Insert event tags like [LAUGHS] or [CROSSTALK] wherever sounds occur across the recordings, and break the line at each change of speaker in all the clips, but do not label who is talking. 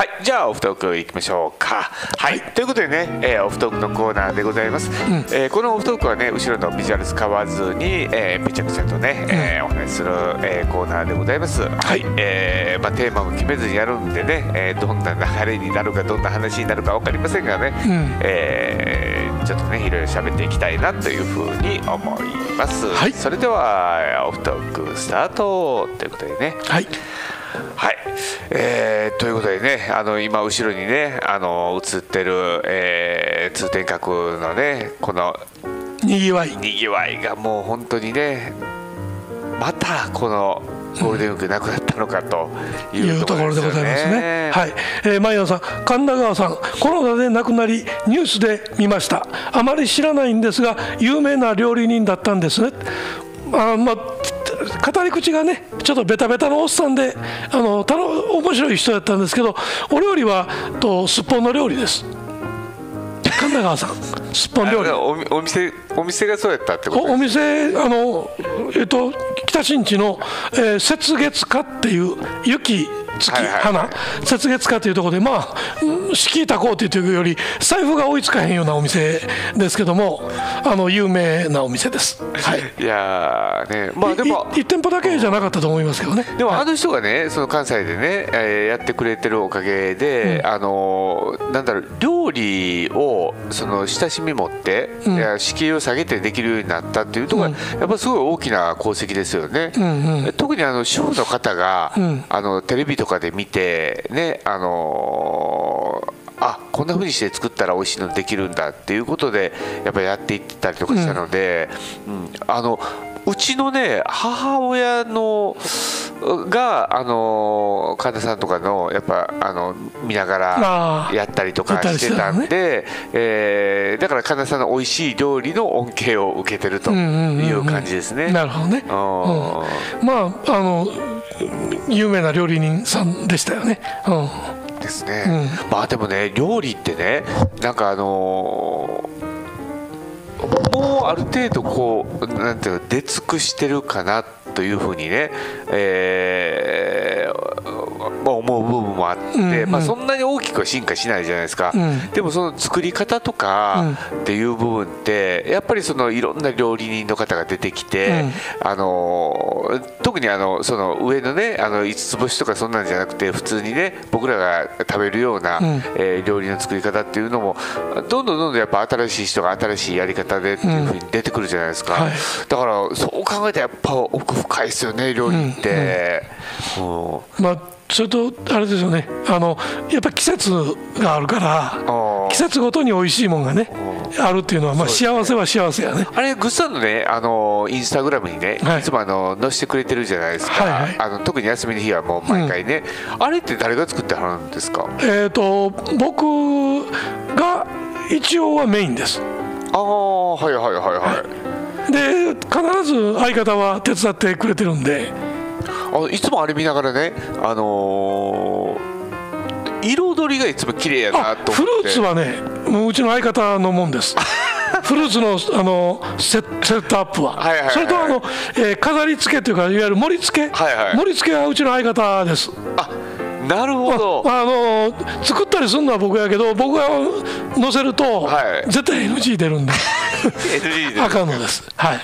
はいじゃあオフトークいきましょうか。はい、ということでね、えーオフトークのコーナーでございます、えーこのオフトークはね後ろのビジュアル使わずに、えーめちゃくちゃとね、えーお話しする、えーコーナーでございます。はい、えーまあ、テーマも決めずにやるんでね、えーどんな流れになるかどんな話になるか分かりませんがね、えーちょっとねいろいろ喋っていきたいなというふうに思います、
はい。
それではオフトークスタートということでね。
はい
はい、えーということでねあの今後ろにねあの映ってる、えー通天閣のねこの
にぎわい
にぎわいがもう本当にねまたこのゴールデンウィークなくなったのかとい
いううところでございますね。はい、えー、前野さん、神田川さん、コロナで亡くなり、ニュースで見ました。あまり知らないんですが、有名な料理人だったんですね。あまあ語り口がねちょっとベタベタのおっさんであのたの面白い人だったんですけどお料理はとすっぽんの料理です。神田川さんすっぽん料理。
あお店お店がそうやったってこと？
おお店あの、えっと、北新地の、えー雪月花っていう雪月
はいはいはい。
花？雪月花というところでまあうん敷居高っていうより財布が追いつかへんようなお店ですけどもあの有名なお店です、はい、[LAUGHS]
いやーねまあでも
1店舗だけじゃなかったと思いますけどね。
でもあの人がねその関西でね、えーやってくれてるおかげで、あのーなんだろう料理をその親しみ持って、いや敷居を下げてできるようになったっていうところが、やっぱすごい大きな功績ですよね。特にあの主婦の方が、あのテレビとかで見てねあのーあこんな風にして作ったら美味しいのできるんだっていうことでやっぱりやっていってたりとかしたので、うんあのうちのね母親のがあの神田さんとかのやっぱあの見ながらやったりとかしてたんで、えーだから神田さんの美味しい料理の恩恵を受けてるという感じですね。
なるほどね、
あ
うん。まああの有名な料理人さんでしたよね、うん、
ですね、まあでもね料理ってねなんかあのーもうある程度こうなんていうの出尽くしてるかなというふうにね、えーまあ、もあって、まあ、そんなに大きくは進化しないじゃないですか、でもその作り方とかっていう部分ってやっぱりそのいろんな料理人の方が出てきて、あのー特にあのその上のねあの五つ星とかそんなんじゃなくて普通にね僕らが食べるような、えー料理の作り方っていうのもどんどんどんどんやっぱ新しい人が新しいやり方でっていうふうに出てくるじゃないですか、
はい。
だからそう考えたらやっぱ奥深いですよね料理って。うん。
まあそれとあれですよね。あのやっぱ季節があるから
ー。
季節ごとに美味しいもんがねあるっていうのはまあ幸せは幸せやね。
あれグッさんのねあのインスタグラムにね、
はい。
い、つもあの載せてくれてるじゃないですか、
はいはい。
あの特に休みの日はもう毎回ね、あれって誰が作ってはるんですか？
えっ、と僕が一応はメインです。
ああはいはいはい。はい、
で必ず相方は手伝ってくれてるんで
あいつもあれ見ながらねあのー彩りがいつも綺麗やな
あ
と思って。
フルーツはねもううちの相方のもんです。[LAUGHS] フルーツのあのセセットアップは,、
はいはいはい
それとあの、えー飾り付けというかいわゆる盛り付け、
はいはい。
盛り付けはうちの相方です。
あなるほど。
あの作ったりするのは僕やけど僕が載せると、
はい。
絶対 NG 出るんで [LAUGHS] [LAUGHS] んのです。はい。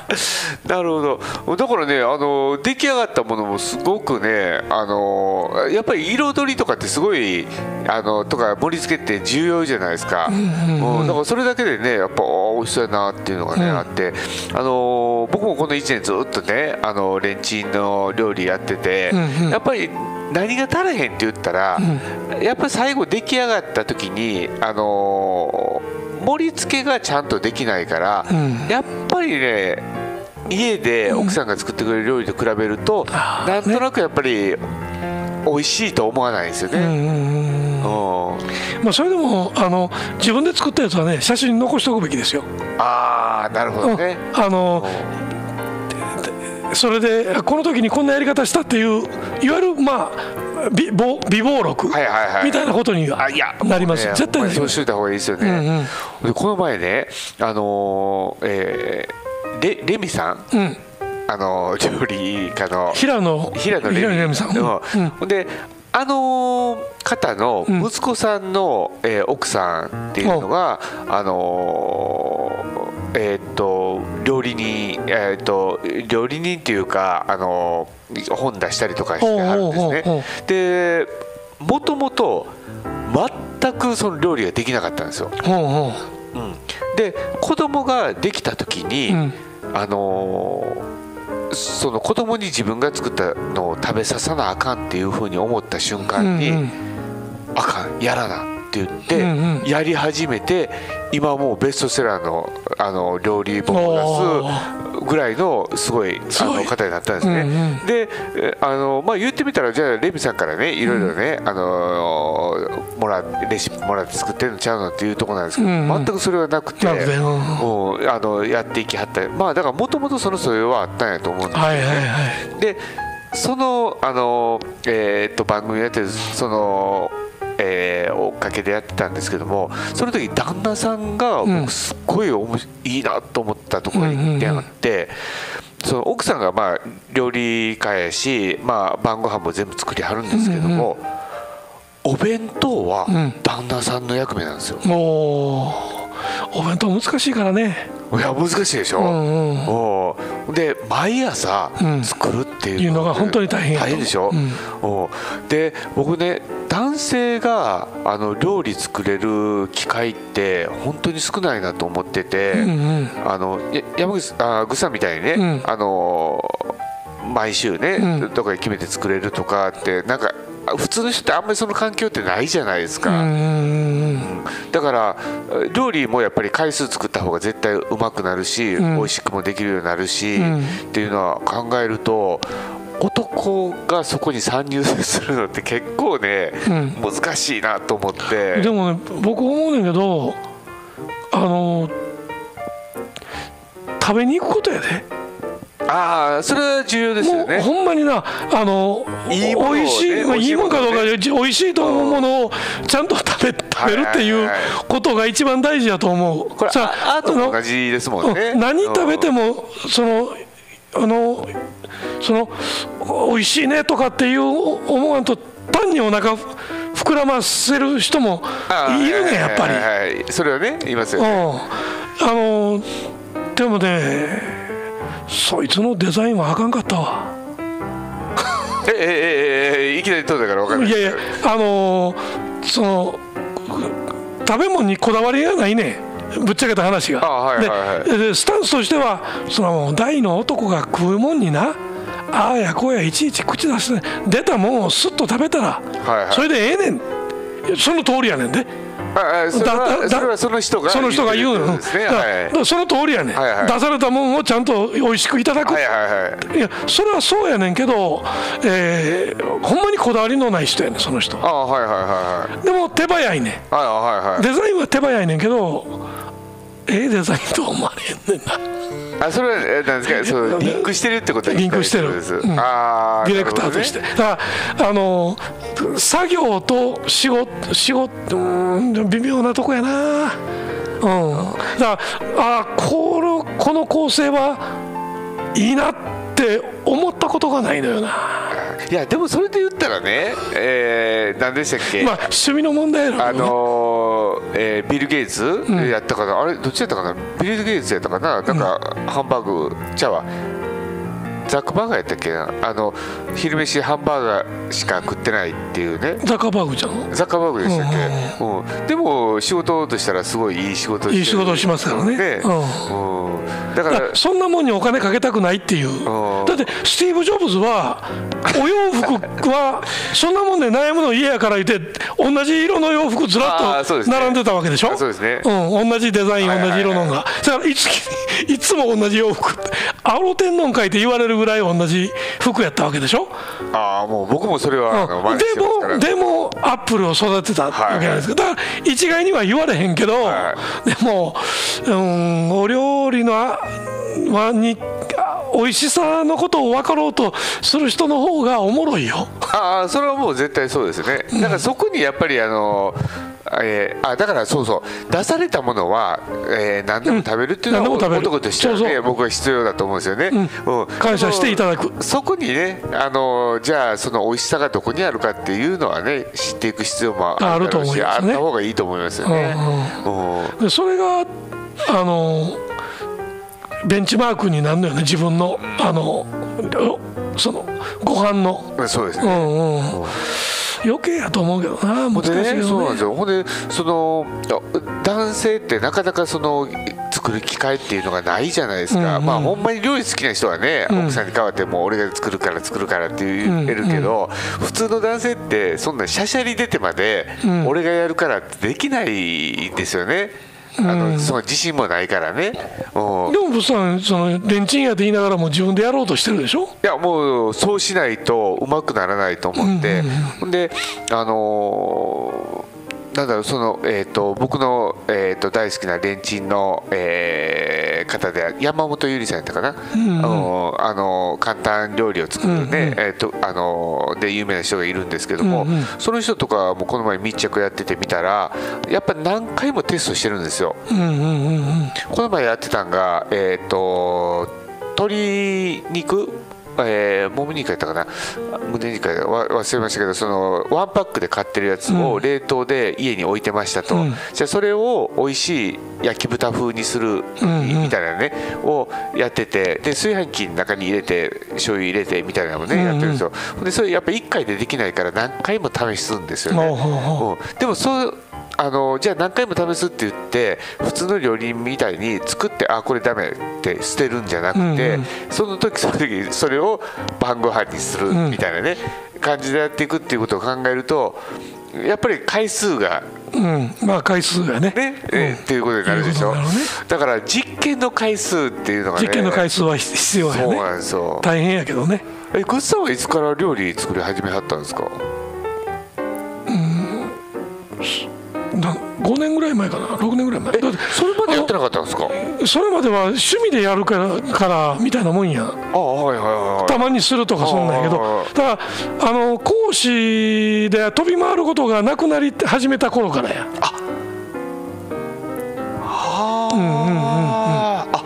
なるほど。だからねあの出来上がったものもすごくねあのやっぱり彩りとかってすごいあのとか盛り付けって重要じゃないですか、うんだからそれだけでねやっぱあ美味しそうやなっていうのがね、あって。あの僕もこの1年ずっとねあのレンチンの料理やってて、やっぱり何が足らへんって言ったら、やっぱり最後出来上がった時にあの盛り付けがちゃんとできないから、やっぱりね家で奥さんが作ってくれる料理と比べると、なんとなくやっぱり美味しいと思わないんですよね。うん
まあ、それでもあの自分で作ったやつはね写真残しておくべきですよ。
ああなるほどね。
あのそれでこの時にこんなやり方したっていういわゆるまあ美貌美貌録
はいはいはい。
みたいなことには
あいや
なります。
もうね
絶対なります
そうしといた方がいいですよね。でこの前ねあのーえーレレミさん、あのー料理家の
平野
平野レミ。
さん、うん。
うん。であの方の息子さんの、うん、えー、奥さんっていうのが、あのー、えっ、と料理人えっ、と料理人っていうかあの本出したりとかしてはるんですね。でもともと全くその料理ができなかったんですよ。うん、で子供ができた時に、うん、あのー、その子供に自分が作ったのを食べささなあかんっていうふうに思った瞬間に、うんうん、あかんやらなって言ってやり始めて今もうベストセラーのあの料理本を出すぐらいのすごいあの方になったんですね。うんうん、であの、まあ、言ってみたらじゃあレミさんからねいろいろね、うん、あのもらレシピもらって作ってるのちゃうのっていうところなんですけど、うんうん、全くそれはなくて、もうあのやっていきはった。まあだからもともとその素養はあったんやと思うんですよね。はいはいはい、でそのあの、えー、っと番組やってるそのえー、追っかけでやってたんですけどもその時旦那さんが僕すっごいおもいいなと思ったところに行ってあって。その奥さんがまあ料理家やし、まあ、晩ご飯も全部作りはるんですけども、お弁当は旦那さんの役目なんですよ。
お弁当難しいからね。
いや難しいでしょ、うんうん、で毎朝作るっていう
のが本当に大変
大変でしょ、うん、で僕ね男性があの料理作れる機会って本当に少ないなと思ってて、うんうん、あの山口あぐさんみたいにね、うん、あの毎週ね、うん、どこか決めて作れるとかってなんか普通の人ってあんまりその環境ってないじゃないですか、だから料理もやっぱり回数作った方が絶対うまくなるし、うん、美味しくもできるようになるし、うん、っていうのは考えると男がそこに参入するのって結構ね、うん、難しいなと思って。
でもね僕思うねんけどあの食べに行くことやで、
ああそれは重要ですよね。
ほんまになあのいいもの、ね、美味しい、まあ、いいもんかどうかで美味しいと思うものをちゃんと食べ食べるっていうことが一番大事だと思う、
これさあと同じですもんね。
何食べてもそのあのその美味しいねとかっていう思わんと単にお腹膨らませる人もいるねやっぱり、はいはい
はい、それはねいますよね、
あのでもねそいつのデザインはあかんかったわ。
ええええいきなり取ったから分かんない。
いやいやあのー、その食べ物にこだわりがないねぶっちゃけた話が、はいはいはい、でスタンスとしてはその大の男が食うもんにな。ああやこうやいちいち口出して出たもんをすっと食べたら、はいはい、それでええねん。その通りやねんで
それはその人が
その人が言うの、ね。はい、その通りやねん、はいはい、出されたもんをちゃんと美味しくいただく、はいはいはい、いやそれはそうやねんけど、えー、ほんまにこだわりのない人やねんその人。あ、はいはいはいはい、でも手早いねん、はいはいはい、デザインは手早いねんけどええデザインとは思われへんねんな。
あそれはなんですか？[LAUGHS] そうリンク。してるってこと
リンクしてる、うん、あディレクターとして、ね、だからあの作業と仕事仕事うん微妙なとこやな。うん。だからあこのこの構成はいいなって思ったことがないのよな。い
やでもそれで言ったらね、えー、何でしたっけ？
まあ趣味の問題やろ、
ね、あのー、えー、ビル・ゲイツやったかな、うん、あれどっちやったかな。ビル・ゲイツやったかな。なんか、ハンバーグちゃうわザックバーガーやったっけなあの昼飯ハンバーガーしか食ってないっていうね。
ザッカーバーグじゃん
ザッカーバーグでしたっけ、うん、うん、でも仕事としたらすごいいい仕事
いい仕事しますからね、ね、うん、だからそんなもんにお金かけたくないっていう。だってスティーブ・ジョブズはお洋服はそんなもんで悩むの家やから言って同じ色の洋服ずらっと並んでたわけでしょ？
そうですね、
うん、同じデザイン同じ色のが。だからいついつも同じ洋服あろてんのんかいって言われるぐらい同じ服やったわけでしょ？
ああもう僕もそれは、
うん、でもでもアップルを育てたわけじゃないですか、だから一概には言われへんけど、はい、でも、うん、お料理のはに美味しさのことを分かろうとする人の方がおもろいよ。
ああそれはもう絶対そうですね。だからそこにやっぱりあのえ。ー、あだからそうそう。出されたものは、えー、何でも食べるっていうのは、うん、男としてはねそうそう。僕は必要だと思うんですよね、
うん、感謝していただく。
そこにねあのじゃあその美味しさがどこにあるかっていうのはね知っていく必要もあると思います、ね、あった方がいいと思いますよね、
うんうん、それがあのベンチマークになるのよね自分のあのそのご飯の。
そうですね、うん。
うん余計やと思うけどな難しいよね、ね、
そうなんですよ。ほんでその男性ってなかなかその作る機会っていうのがないじゃないですか、うんうん、まあほんまに料理好きな人はね、うん、奥さんに代わってもう俺が作るから作るからって言えるけど、うん。うん、普通の男性ってそんなしゃしゃり出てまで、俺がやるからってできないんですよね。あのその自信もないからね、で
も物産そのレンチンやって言いながらも自分でやろうとしてるでしょ？い
やもうそうしないとうまくならないと思って、うんうん、であのーなんだろうその、えーと、僕の、えーと、大好きなレンチンの、えー、方で山本ゆりさんやったかな、うんうん、あのあの簡単料理を作るね、うんうん、えーとあので有名な人がいるんですけども、うんうん、その人とかもこの前密着やっててみたらやっぱ何回もテストしてるんですよ。うんうんうんうん、この前やってたんが、えー、と鶏肉えー、もも肉やったかな？胸肉や忘れましたけどそのワンパックで買ってるやつを冷凍で家に置いてましたと、うん、じゃあそれを美味しい焼き豚風にするみたいなね、うんうん、をやっててで炊飯器の中に入れて醤油入れてみたいなのもね、うんうん、やってるんですよ。でそれやっぱ1回でできないから何回も試すんですよね、うん、でもそうあのじゃあ何回も試すって言って普通の料理みたいに作ってあこれダメって捨てるんじゃなくて、うんうん、その時その時それを晩ご飯にするみたいなね、うん、感じでやっていくっていうことを考えるとやっぱり回数が
うん、まあ回数がね。
ね、えー、っていうことになるでしょ、ね、だから実験の回数っていうのが、ね、
実験の回数は必要やね。そうなんですよ。大変やけどね。
えグッさんはいつから料理作り始めはったんですか？
5年ぐらい前かな？6年ぐらい前。だって
それまでやってなかったんですか？
それまでは趣味でやるからからみたいなもんや。あ
はいはいはい
たまにするとかそんなんやけど。だからあの講師で飛び回ることがなくなり始めた頃からや。あ
はあ、うんうんうんうん、あ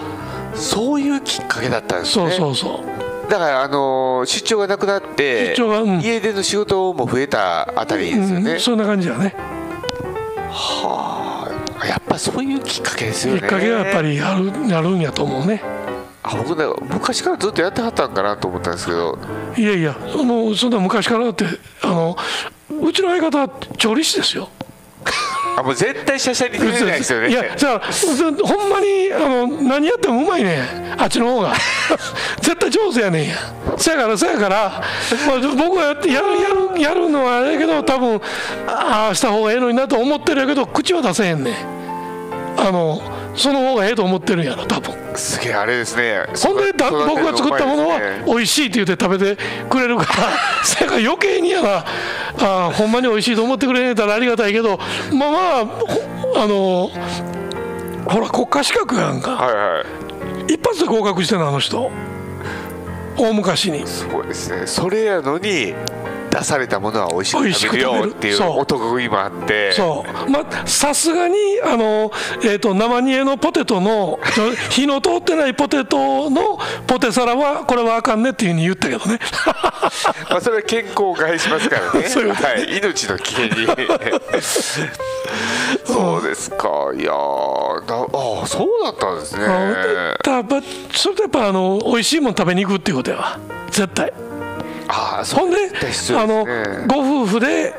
そういうきっかけだったんですね。
そうそうそう。
だからあの出張がなくなって出張が、うん、家での仕事も増えたあたりですよね、うん、
そんな感じだね
はあやっぱそういうきっかけですよね。
きっかけがやっぱりあるやるんやと思うね。
あ僕ね昔からずっとやってはったんかなと思ったんですけど。
いやいやあのそんな昔からってあのうちの相方は調理師ですよ
あもう絶対しゃしゃり出ないですよね。
いやじゃあほんまにあの何やってもうまいねあっちの方が。[LAUGHS] 絶対上手やねん。やそやからそやから、まあ、僕はやってやるやるやるのはあれやけど多分ああした方がええのになと思ってるやけど口は出せへんねん。あのその方がええと思ってるんやろ多分。
すげえあれですね。
ほんでだ僕が作ったものは美味しいって言って食べてくれるから。[LAUGHS] そやから余計にやな。あほんまに美味しいと思ってくれたらありがたいけど。まあまああのほら国家資格やんか、はいはい、一発で合格してるのあの人。大昔に。
すごいですね。それやのに出されたものは美味しく食べるよっていう男食いもあって。
そう。まあさすがにあの、えーと、生煮えのポテトの [LAUGHS] 火の通ってないポテトのポテサラはこれはあかんねっていうふうに言ったけどね。[LAUGHS]
まあそれは健康を害しますからね。[LAUGHS] はい、命の危険に。そう。ですか。いやだあそうだったんですね。
だそれとやっぱあの美味しいもの食べに行くっていうことやわ。絶対
あ
ほんで、ね、あのご夫婦で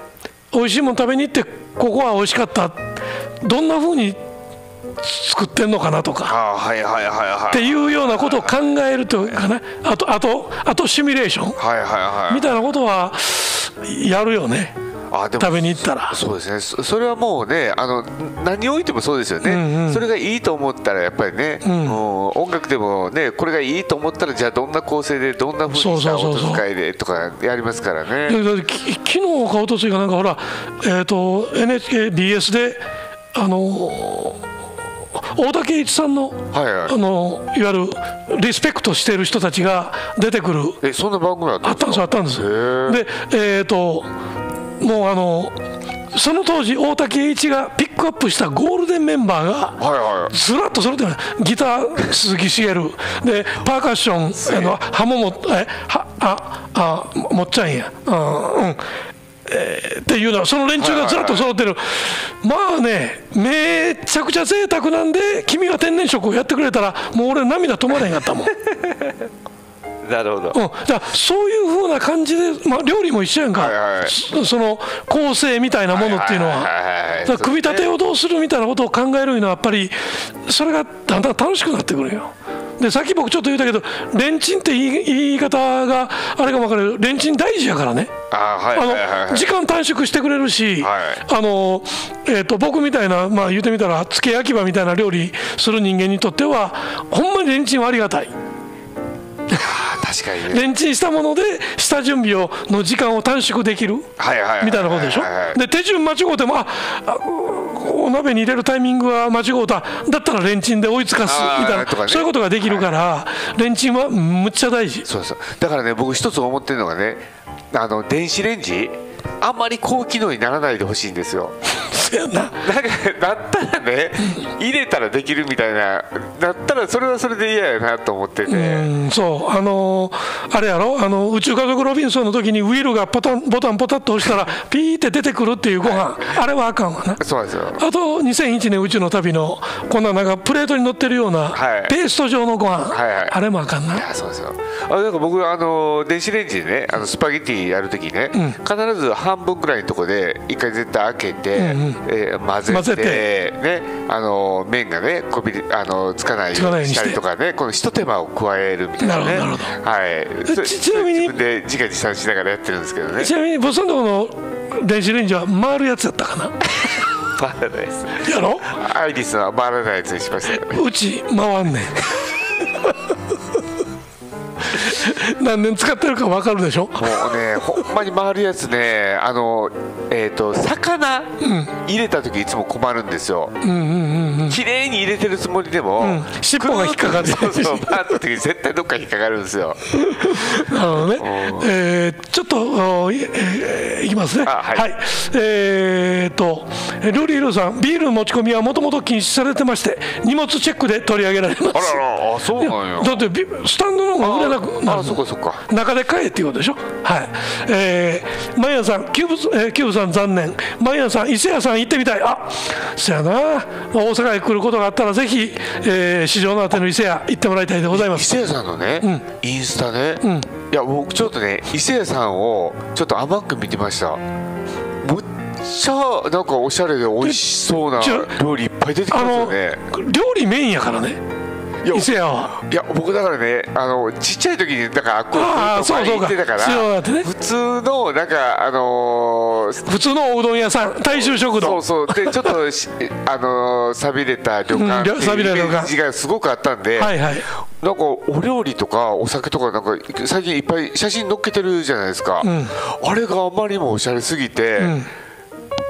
美味しいもの食べに行ってここは美味しかった。どんなふうに作ってんのかなとか、
はいはいはいはい、
っていうようなことを考えるというかねあとあとあとシミュレーション、みたいなことはやるよね。あでも食べに行ったら。
そうですね。それはもうねあの何においてもそうですよね、うんうん、それがいいと思ったらやっぱりね、うん、もう音楽でもねこれがいいと思ったらじゃあどんな構成でどんなふうにした音遣いでとかやりますからね。
昨日かおとついかなんかほら、えーと、NHKBS であの大竹一さんの,、はいはい、あのいわゆるリスペクトしている人たちが出てくる
えそんな番組あったんです
あったんですあったんです。でえっ、ー、ともうあのその当時大竹栄一がピックアップしたゴールデンメンバーがずらっとそれでギター鈴木茂でパーカッションあのハモもえはああもっちゃんや。うん、うん。えーっていうのはその連中がずらっと揃ってる、まあねめちゃくちゃ贅沢なんで君が天然色をやってくれたらもう俺涙止まらへんかったもん。[LAUGHS]
なるほど。
うん、だそういうふうな感じで、まあ、料理も一緒やんか、
はいはい
そその構成みたいなものっていうのは、だ組み立てをどうするみたいなことを考えるのはやっぱりそれがだんだん楽しくなってくるよ。でさっき僕ちょっと言ったけどレンチンって言い言い方があれかも分かるけどレンチン大事やからね。時間短縮してくれるし、
はい。
あのえー、と僕みたいな、まあ、言ってみたら付け焼き場みたいな料理する人間にとってはほんまにレンチンはありがたい。[LAUGHS]
あ確かにね。
レンチンしたもので下準備をの時間を短縮できる？
はいはいはい
みたいなことでしょ？
はいはい
で手順間違うてもああお鍋に入れるタイミングは間違うただったらレンチンで追いつかすみたいな。
ね。
そういうことができるからレンチンはむっちゃ大事。
そうそう。だからね僕一つ思ってるのがねあの電子レンジ？あんまり高機能にならないでほしいんですよ。
な。
なんかだったらね入れたらできるみたいなだったらそれはそれで嫌やなと思ってて、
うんそう。あのーあれやろ？あの宇宙家族ロビンソンの時にウィルがポタンボタンポタッと押したらピーって出てくるっていうご飯。あれはあかんわな。
そうですよ。
あと2001年宇宙の旅のこんななんかプレートに乗ってるような
はい。
ペースト状のご飯、
はいはい。
あれもあかんな、
そうですよ。あなんか僕あの電子レンジでねあのスパゲティやるときね、必ず半分ぐらいのとこで一回絶対開けて、えー混ぜて
混ぜて。
ねあの麺がねこびりあのつかないようにしたりとかねこの一手間を加えるみたいなね。
なるほどなる
はい。そ
ちちなみに。
自分で自画自賛しながらやってるんですけどね。
ちなみにボスさんの電子レンジは回るやつやったかな？[LAUGHS]
回らないです。
やろ？
アイリスは回らないやつにしましたよ。ね
うち回んねん [LAUGHS] 何年使ってるか分かるでしょ？
もうねほんまに回るやつねあのえっ、と魚入れた時いつも困るんですよ、綺麗に入れてるつもりでも、
ん。尻尾が引っかかって。
そうそう回った時に絶対どっか引っかかるんですよ。[LAUGHS]
なるほどね、えーちょっとおい,、きますね、
あはい。
えーっと、えールーリールーさん、ビールの持ち込みはもともと禁止されてまして、荷物チェックで取り上げられます。
あららあそうなんや。
だってビスタンドの方がなくなる
ああそっかそっか。
中で買えっていうことでしょ？はい。えー、マイヤーさんキューブ,、えーキューブさん残念。マイヤーさん伊勢屋さん行ってみたい。あそやな。大阪へ来ることがあったらぜひ、えー、市場のあての伊勢屋行ってもらいたいでございます。
伊勢屋さんのね、インスタね、いや僕ちょっとね伊勢屋さんをちょっと甘く見てました。むっちゃなんかおしゃれで美味しそうな料理いっぱい出てき
あ
ますよ
の
ね
料理メインやからね伊勢屋はい
や僕だからねあのちっちゃい時にだからあっこ
う
行ってたから
ね。
普通のなんかあのー
普通のおうどん屋さん大衆食堂。
そうそう。でちょっとしあのー寂れた旅館っていうイメージがすごくあったんで、
はいはい。
なんかお料理とかお酒とかなんか最近いっぱい写真載っけてるじゃないですか、あれがあまりにもおしゃれすぎて、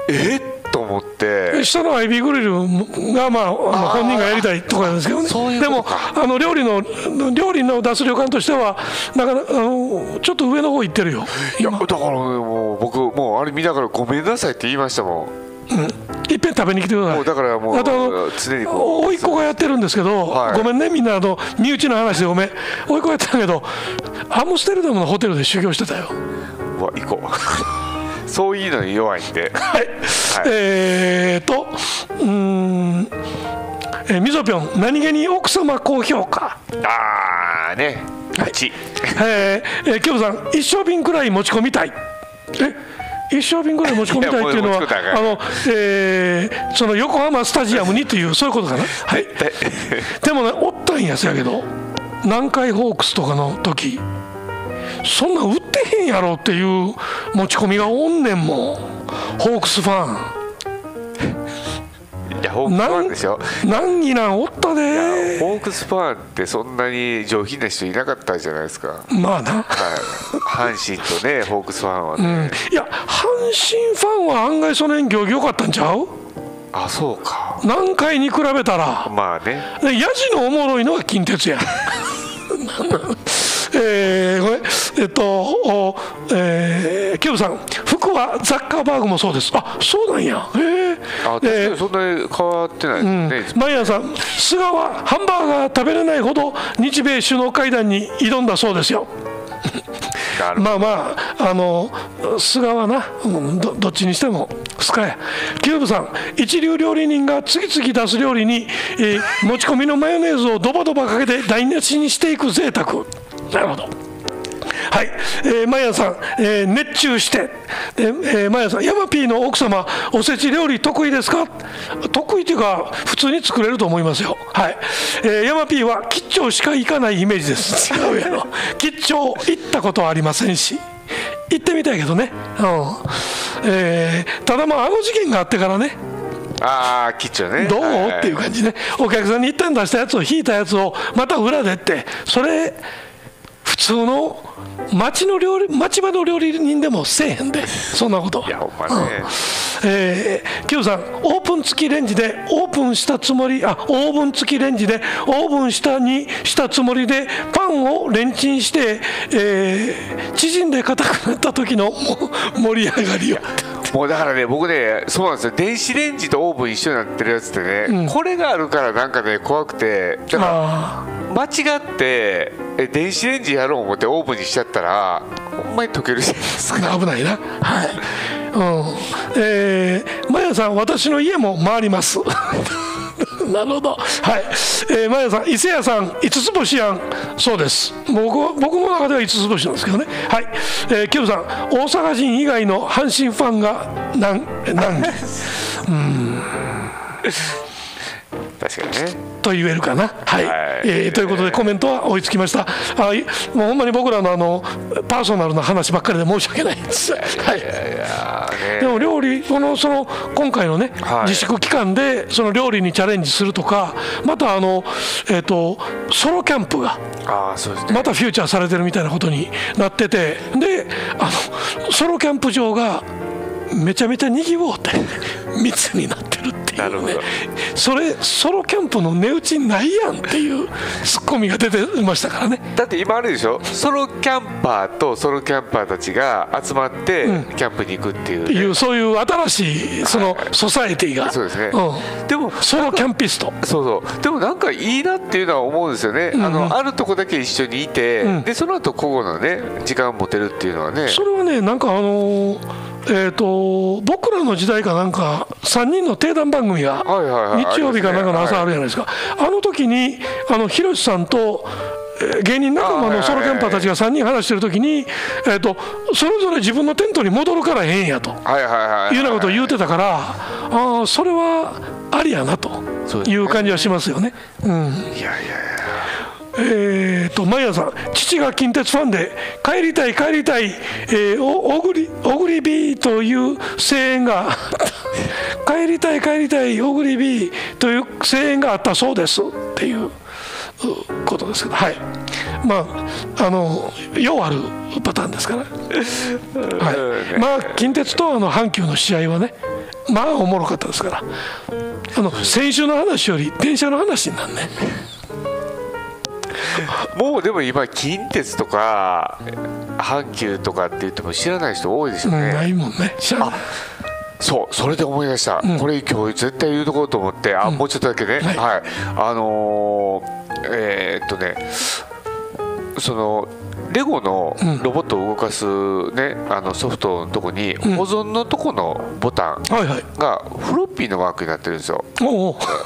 え？っと思って。
下のアイビーグリルが、まあ、あの本人がやりたいとかなんですけどね。でもあの料理の料理の出す旅館としてはなかなかあのちょっと上の方行ってるよ。
いやだからもう僕もうあれ見ながらごめんなさいって言いましたもん。
いっぺん食べに来てください。
もうだからもう
あと
常にこう
おいっ子がやってるんですけど、
はい。
ごめんねみんなあの身内の話でごめん。おいっ子やってたけどアムステルダムのホテルで修行してたよ。
うわ行こうそういうのに弱いんで。
はい、えーとうーんえーみぞぴょん何気に奥様高評価？
ああね。
はい。
ち。
えーえー、キョブさん一升瓶くらい持ち込みたい。え一升瓶くらい持ち込みたいっていうのは
あ
の、えーその横浜スタジアムにというそういうことかなはい。でもねおったんやせやけど南海ホークスとかの時そんなん売ってへんやろっていう持ち込みがおんねんもん。ホークスファン。
いやホークスファンでしょ
難儀なんおったで。
ホークスファンってそんなに上品な人いなかったじゃないですか。
まあな。
はい。阪神とねホークスファンはね、
うん。いや阪神ファンは案外その辺行儀良かったんちゃう？
あそうか。
南海に比べたら。
まあね。
でヤジのおもろいのが近鉄や。ん [LAUGHS] えー、これえっとおえー、キューブさん福はザッカーバーグもそうです。あそうなんや。え
確かにそんなに変わってないですね、
マイヤーさん菅はハンバーガー食べれないほど日米首脳会談に挑んだそうですよ。まあまああの菅はな、うんどどっちにしても菅や。キューブさん一流料理人が次々出す料理に、えー持ち込みのマヨネーズをドバドバかけて台無しにしていく贅沢。なるほどはい、えー、マヤさん、えー熱中して、でえー、マヤさん、ヤマピーの奥様、おせち料理得意ですか？得意というか、普通に作れると思いますよ。はい、えーヤマピーは吉兆しか行かないイメージです。違うやろ。[LAUGHS] 吉兆行ったことはありませんし。行ってみたいけどね、うん。えーただまああの事件があってからね。
ああキッチンね。
どう、
はいはい。
っていう感じね。お客さんに一旦出したやつを引いたやつをまた裏でって。それ普通の町の料理町場の料理人でもせえへんで。そんなこと。はい
やほんまね。
えー、Q さんオープン付きレンジでオープンしたつもりあオーブン付きレンジでオーブン下にしたつもりでパンをレンチンして、えー縮んで硬くなった時のも盛り上がりを。
もうだからね僕ねそうなんですよ。電子レンジとオーブン一緒になってるやつってね、これがあるからなんかね怖くて。だから
あ
間違ってえ電子レンジやろう思ってオーブンにしちゃったらほんまに溶けるじゃないですか。
ー危ないな。はい。うん。えー、マヤさん私の家も回ります。[LAUGHS] なるほど。はい、えー、マヤさん伊勢屋さん五つ星やん。そうです。僕は僕の中では五つ星なんですけどね。はい、えー、キムさん大阪人以外の阪神ファンが何何 [LAUGHS]
確かにね
と言えるかな。はい、
はい
えーということでコメントは追いつきました。あいもうほんまに僕らのあのパーソナルな話ばっかりで申し訳ないです。はい。
いや
でも料理このその今回のね、
はい
自粛期間でその料理にチャレンジするとかまたあの、えー、とソロキャンプが
ああそうですね
またフューチャーされてるみたいなことになっててであのソロキャンプ場がめちゃめちゃにぎわうて密になってるっていうね。
なるほど。
それソロキャンプの値打ちないやんっていうツッコミが出てましたからね。
だって今あれでしょ？ソロキャンパーとソロキャンパーたちが集まってキャンプに行くっていう,、
っていうそういう新しいそのソサエティが、
そうですね、
うん、
でも
ソロキャンピスト。
そうそう。でもなんかいいなっていうのは思うんですよね、あのあるとこだけ一緒にいて、
ん。
でその後交互のね時間を持てるっていうのはね。
それはねなんかあのーえー、と僕らの時代かなんか3人の定談番組が日曜日かなんかの朝あるじゃないですか。あの時にあの広瀬さんとえー芸人仲間のソロキャンパーたちが3人話してる時に、えー、とそれぞれ自分のテントに戻るからええんやと
はい
うようなことを言うてたからああそれはありやなという感じはしますよね。うん。
いやいや
えー、とマイヤさん父が近鉄ファンで帰りたい帰りたい、えー、おおぐりおぐりビーという声援が帰りたい帰りたいおぐりビーという声援があったそうです。っていううことですけど。はい。まああのようあるパターンですから、[LAUGHS] はい、まあ近鉄とあの阪急の試合はねまあおもろかったですから。あの先週の話より電車の話になんね [LAUGHS]
もうでも今近鉄とか阪急とかって言っても知らない人多いですよ
うん、
ね、
ないもんね。知らない
そうそれで思い出した、これ今日絶対言うとこうと思ってあ、もうちょっとだけね。
はい。
はい、あのーえーっとねそのレゴのロボットを動かすね、あのソフトのとこに保存のとこのボタンがフロッピーのマークになってるんですよ。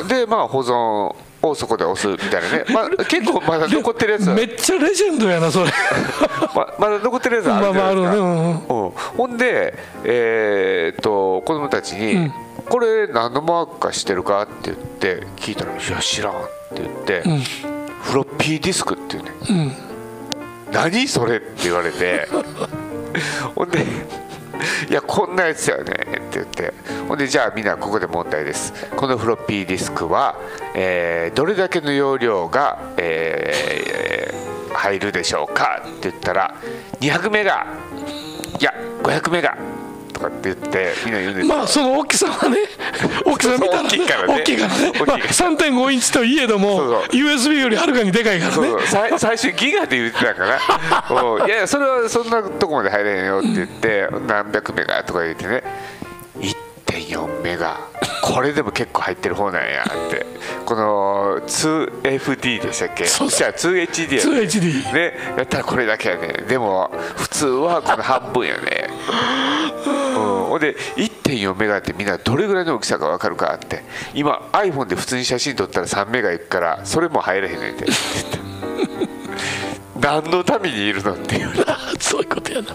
でまあ保存をそこで押すみたいなね、まあ、結構まだ残ってるやつは。
めっちゃレジェンドやなそれ。[LAUGHS]
ままだ残ってるやつあるじゃないですか、
まあまああるね。うんうん。
うん。ほんで、えーっと子供たちに、これ何のマークかしてるか?」って言って聞いたら「いや知らん」って言って、フロッピーディスク」っていうね「何それ?」って言われて。[LAUGHS] ほんで「[LAUGHS] いやこんなやつだよね」って言って。ほんでじゃあみんなここで問題です。このフロッピーディスクは、えーどれだけの容量が、えー入るでしょうかって言ったら200メガ。いや500メガ。とかって言ってみんな言うんですよ。
まあその大きさはね [LAUGHS] 大きから見たら、ね、
大きいからね。
大きいからね。まあ、3.5インチといえども
そうそう。
USB よりはるかにでかいからね。
そうそう。最最初ギガで言ってたから。[LAUGHS] いやいやそれはそんなとこまで入れへんよって言って、何百メガとか言ってね。1.4メガ。これでも結構入ってる方なんやって。この 2FD でしたっけ？
そう
じゃあ 2HD やね。
2HD
ね。やったらこれだけやね。でも普通はこの半分やね。うんほんで1.4メガってみんなどれぐらいの大きさか分かるかって。今 iPhone で普通に写真撮ったら3メガいくからそれも入れへんねんて。[LAUGHS] 何のためにいるのっていう。
そういうことやな。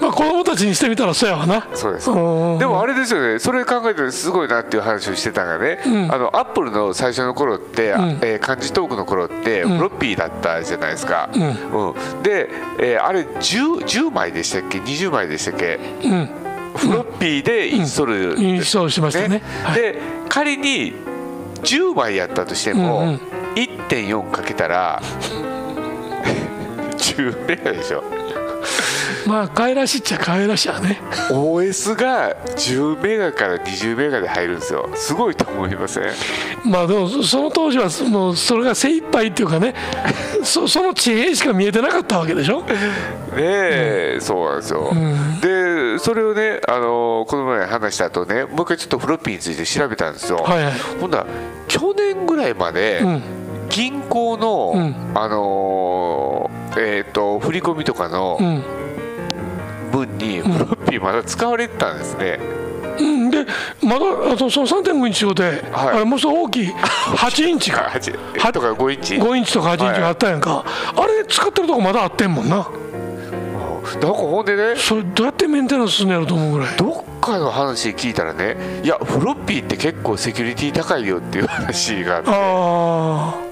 まあ子供たちにしてみたらそうやわな。
そうです。で
ん。
もあれですよね。それ考えたらすごいなっていう話をしてたがね、あのアップルの最初の頃って、えー漢字トークの頃ってフロッピーだったじゃないですか、うん。で、えーあれ 10, 10枚でしたっけ？20枚でしたっけ、フロッピーでインストール、
インストールしましたね。はい。
で仮に10枚やったとしても、1.4かけたら10メガでしょ
まあ可愛らしいっちゃ可愛らしいやね。
OS が10メガから20メガで入るんですよ。すごいと思いません？
まあでもその当時はもうそれが精一杯っていうかね。そ [LAUGHS] その地平しか見えてなかったわけでしょ？
ねえ、そうなんですよ、でそれをねあのこの前話した後ねもう一回ちょっとフロッピーについて調べたんですよ、
はいはい。
ほんなら去年ぐらいまで、
ん。
銀行の、
うん。
あのーえっ、と振り込みとかの
うん、
分にフロッピーまだ使われてたんですね、
うん、でまだあとその3.5インで、
はい。
あれもうすぐ大きい [LAUGHS] 8インチか。
8
は
とか5インチ。
5インチとか8インチがあったやんか、あれ使ってるとこまだあってんもんな。
なんかほんでね。
それどうやってメンテナンスすんのやろと思うぐらい。
どっかの話聞いたらねいやフロッピーって結構セキュリティ高いよっていう話があって。
あ
う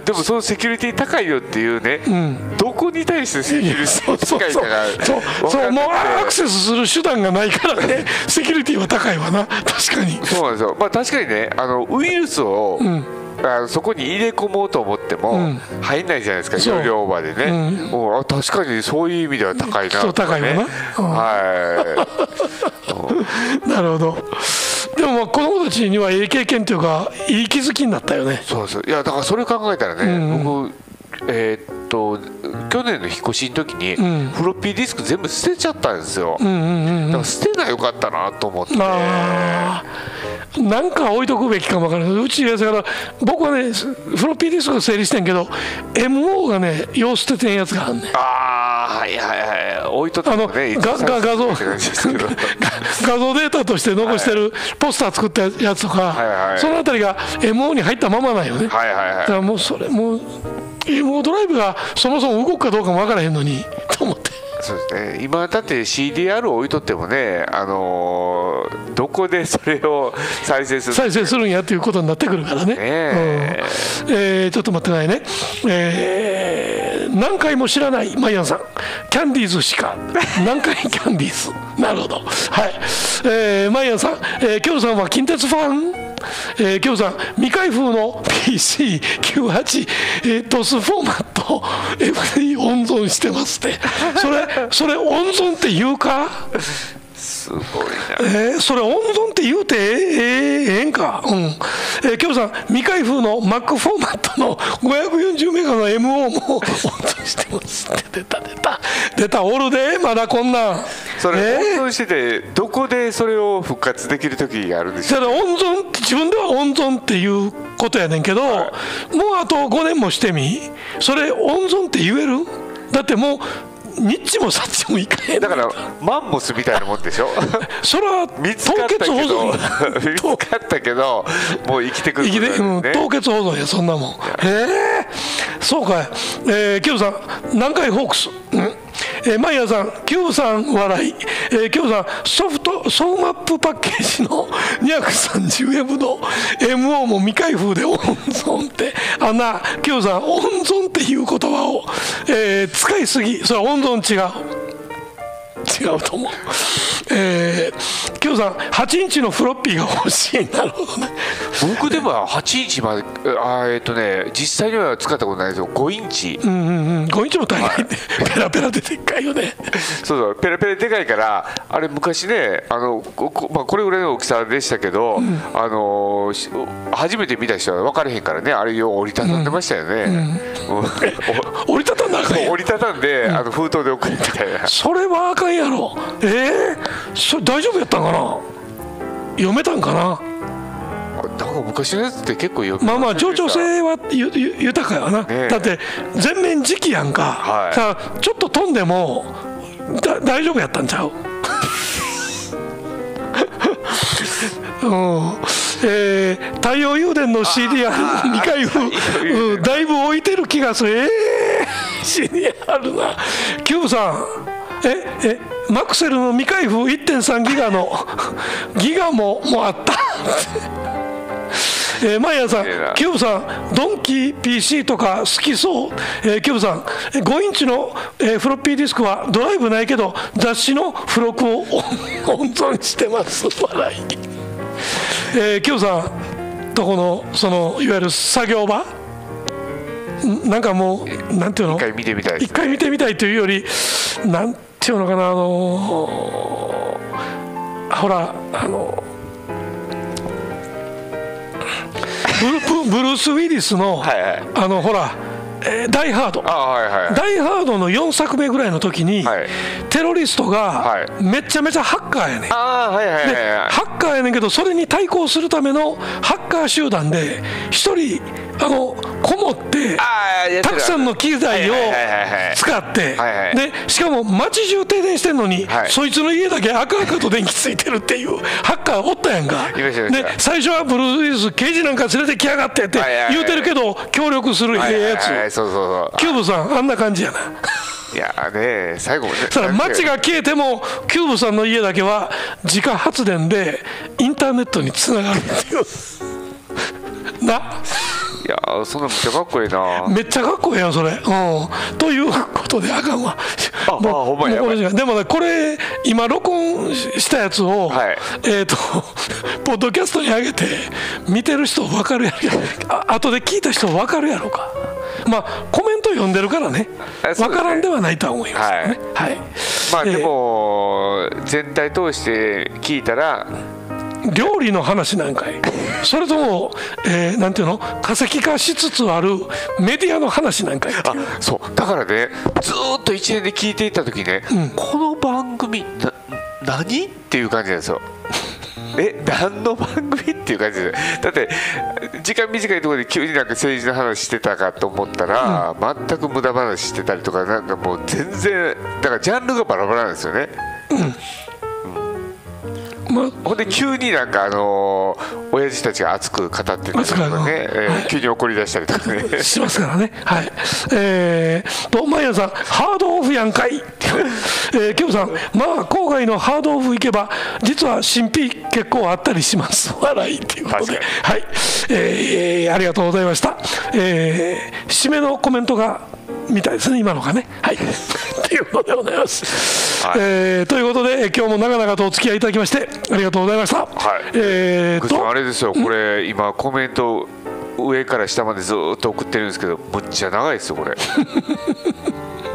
ん。でもそのセキュリティ高いよっていうね、
あうん。
どこに対してセキュリテ
そう
ィ高いかが
そう。そう。もうアクセスする手段がないからね。[LAUGHS] セキュリティは高いわな。確かに。
そうなんですよ。まあ確かにねあのウイルスを、
ん。
あのそこに入れ込もうと思っても、
うん。
入んないじゃないですか。
そう。
容量オーバーでね、うん。あ確かにそういう意味では高いな
そう高いわな。
は [LAUGHS]
なるほどでもまあ子供たちにはいい経験というかいい気づきになったよね。
いそうです。いやだからそれ考えたらね、僕えーっと去年の引っ越しの時に、
ん。
フロッピーディスク全部捨てちゃったんですよ、
うんうんうん
だから捨てなよかったなと思って、
なんか置いとくべきかもわからないうちですから僕はねフロッピーディスク整理してんけど MO がねよう捨ててんやつがあんねん。
ああはいはいはい。置いとって
あの
もね
画像。[LAUGHS] 画像データとして残してるポスター作ったやつとか、
はいはい。
そのあたりが MO に入ったままなんよね、
はいはいはい。
だからもうそれもう MO ドライブがそもそも動くかどうかも分からへんのにと思って
そうですね。今だって CDR を置いとってもねあのーどこでそれを再生する
再生するんやっていうことになってくるからね。
え。
うん。えーちょっと待ってないね、えー何回も知らないマイアンさん。キャンディーズしか。[LAUGHS] 何回キャンディーズ。なるほど。はい、えーマイアンさん、えー、キョウさんは近鉄ファン？えー、京さん未開封の PC98、えー、トスフォーマット FD 温存してますって。それそれ温存っていうか？
すごいな。
えーそれ温存って言うてええええええんかうんえー、京さん未開封の Mac フォーマットの540メガの MO も温存してますって出た出た出たおるでまだこんな
それ温存しててどこでそれを復活できる時があるんでしょ
それ温存って自分では温存っていうことやねんけど、もうあと5年もしてみそれ温存って言えるだってもうニッチもサッチもいかへん
だからマンモスみたいなもんでしょ？
それは
見つかったけ
凍結保
ど
存
見つかったけど [LAUGHS] もう生きてくる
生きて、うん、
ね
凍結保存やそんなもん。へえ。そうかい。えー、キューブさん南海ホークス、うん？えー、マイヤーさんキューブさん笑い、えー、キューブさんソフトソーマップパッケージの 230M の MO も未開封で温存って。あんなキューブさん温存いう言葉を、えー使いすぎ。それは温存違う。違違うと思う。えー、キさん8インチのフロッピーが欲しい。なるほどね。
僕でも8インチまであえっとね実際には使ったことないですよ。5インチ、
うんうんうん。5インチも大変で、ペラペラででっかいよね。
そうそう。ペラペラでかいからあれ昔ねあのここ,、まあ、これぐらいの大きさでしたけど、あのし初めて見た人は分からへんからねあれを折りたたんでましたよね、[LAUGHS]
折りたたん
で、あの封筒で送るみたいな。
それはあかんやろ。えー、それ大丈夫やったんかな？読めたんかな？
だから昔のやつって結構
まあまあ情緒性はゆゆ豊かやな、
え。
だって全面時期やんか、
はい。
さあちょっと飛んでもだ大丈夫やったんちゃう？[LAUGHS] うん。えー太陽油田の CDR 未開封、うん、だいぶ置いてる気がする。ええー、CDR な。キューブさん。ええマクセルの未開封1.3ギガの。[LAUGHS] ギガももあった。えー、マイヤーさん。キューブさん、ドンキー PC とか好きそう、えーキューブさん、えー5インチの、えーフロッピーディスクはドライブないけど、雑誌の付録を [LAUGHS] 温存してます、笑い。えーキューブさん、とこの、そのいわゆる作業場、んなんかもう、なんていうの、
一回見てみたいです
一回見てみたいというより、なんていうのかな、あのーほら、あのブルブブルース・ウィリスの、
はいはい。
あのほら、えーダイ・ハード。
あはいはい
ダイ・ハードの4作目ぐらいの時に、
はい。
テロリストが
はい。
めちゃめちゃハッカーやねん。
はいはいはい
で
はい。
ハッカーやねんけどそれに対抗するためのハッカー集団で一人あのこもってたくさんの機材を使ってでしかも街中停電してんのに、
はい。
そいつの家だけ赤々と電気ついてるっていうハッカーおったやんか。で最初はブルース・ウィリス刑事なんか連れてきやがってって言うてるけど協力するええやつ、キューブさんあんな感じやな。
いやね最後ね
さあ街が消えてもキューブさんの家だけは自家発電でインターネットにつながるっていう。[LAUGHS] な。い
やそんなめっちゃかっこいいな
めっちゃかっこええやんそれ、うん、ということであかんわ。
ああほんまや。
でもねこれ今録音したやつを、
はい。
えっ、と [LAUGHS] ポッドキャストに上げて見てる人分かるやろ。あ後で聞いた人分かるやろか。まあコメント読んでるからね。
ね。
分からんではないとは思いますよね。はい、えー
まあでも全体通して聞いたら
料理の話なんかい。それとも、えーなんていうの？化石化しつつあるメディアの話なんかい。
あそう。だからねずーっと一年で聞いていた時ね、この番組な何？っていう感じなんですよ。え何の番組っていう感じでだって時間短いところで急になんか政治の話してたかと思ったら、全く無駄話してたりとかなんかもう全然だからジャンルがバラバラなんですよね
まあ
ほんで急になんかあのー親父たちが熱く語ってたりとかね、えー
はい
急に怒り出したりとかね
しますからね。はい。えー、と、マイヤさん、ハードオフやんかい。えー、キムさん、まあ、郊外のハードオフ行けば、実は新品結構あったりします。笑いっていうことで。
確
はい。えー、ありがとうございました。えー、締めのコメントが、みたいですね、今のがね。はい。[LAUGHS] ということでございます。
はい
えーということで、えー今日も長々とお付き合いいただきまして、ありがとうございました。
はい
えーと
あ、れですよこれ今コメント上から下までずーっと送ってるんですけどむっちゃ長いですよこれ [LAUGHS]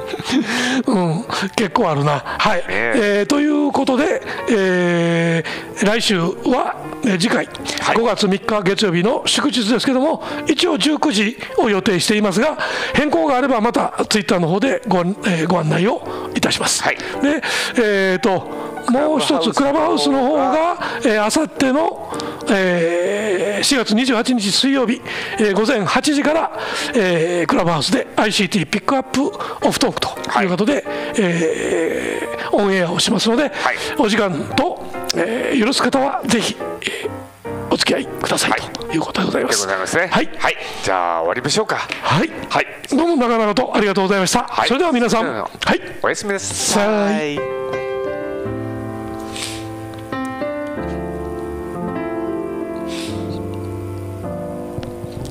[LAUGHS]
うん、結構あるな。はい、えーということで、えー来週は、えー次回、5月3日月曜日の祝日ですけども一応19時を予定していますが変更があればまたツイッターの方でご,、えーご案内をいたします。
はい。
でえーともう一つクラブハウスの方が。あさっての、えー4月28日水曜日、えー午前8時から、えークラブハウスで ICT ピックアップオフトークということで、えーオンエアをしますので、お時間と、えー許す方はぜひ、えーお付き合いください、
はい。
ということでございま。
ですますね。
はい、
はい、じゃあ終わりましょうか。
はい、
はい。
どうも長々とありがとうございました。
はい。
それでは皆さん、
は。
はい、
おやすみなさ
さ
い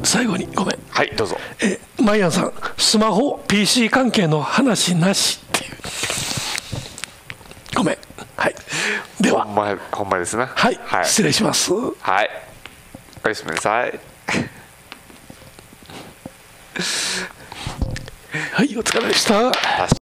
最後にごめん。
はいどうぞ。
えマイアンさんスマホ PC 関係の話なし。っていうごめん。はい。では。
ほんまほんまですな。
はい、
はい、
失礼します。
はい。おやすみなさい。
はいお疲れでした